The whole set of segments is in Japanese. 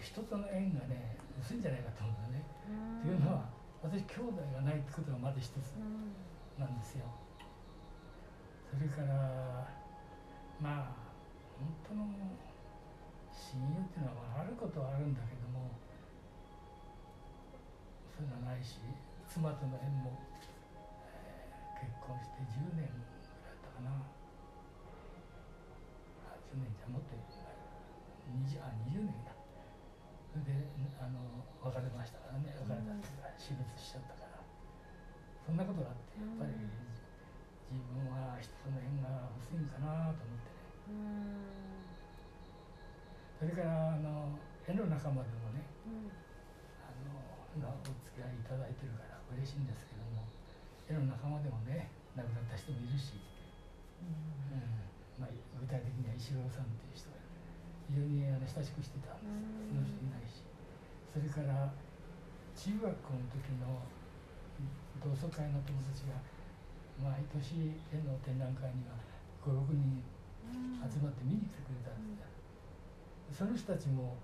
人との縁がね薄いんじゃないかと思うんだね。というのは私兄弟がないってことがまず一つなんですよ。それからまあ本当の親友っていうのはあることはあるんだけどもそういうのはないし妻との縁も、えー、結婚して10年ぐらいだったかなあ10年じゃもっと 20, あ20年だそれであの別れましたからね。別れたっていうか死別しちゃったから。そんなことがあってやっぱり自分は人との縁が薄いんかなと思ってね。それからあの絵の仲間でもね、あのお付き合いいただいてるから嬉しいんですけども絵の仲間でもね亡くなった人もいるし、うん。まあ、具体的には石黒さんっていう人が非常に親しくしてたんです。その人いないし。それから中学校の時の同窓会の友達が毎年絵の展覧会には56人集まって見に来てくれたんですよ。その人たちも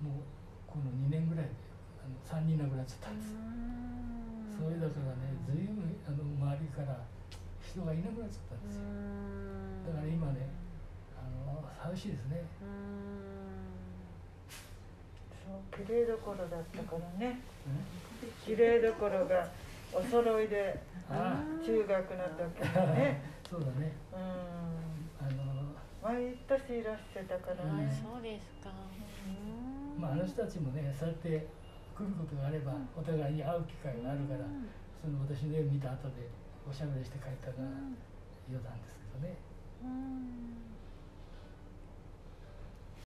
もうこの2年ぐらいであの3人亡くなっちゃったんです。それだからね随分あの周りから人がいなくなっちゃったんですよ。だから今ねあの寂しいですね綺麗どころだったからね。綺麗どころがお揃いで中学の時にね。そうだね。うん。あの毎年いらしてたからね、そうですか、まあ、あの人たちもねそうやって来ることがあれば、お互いに会う機会があるから、その私の絵を見た後でおしゃべりして帰ったから、余談ですけどね。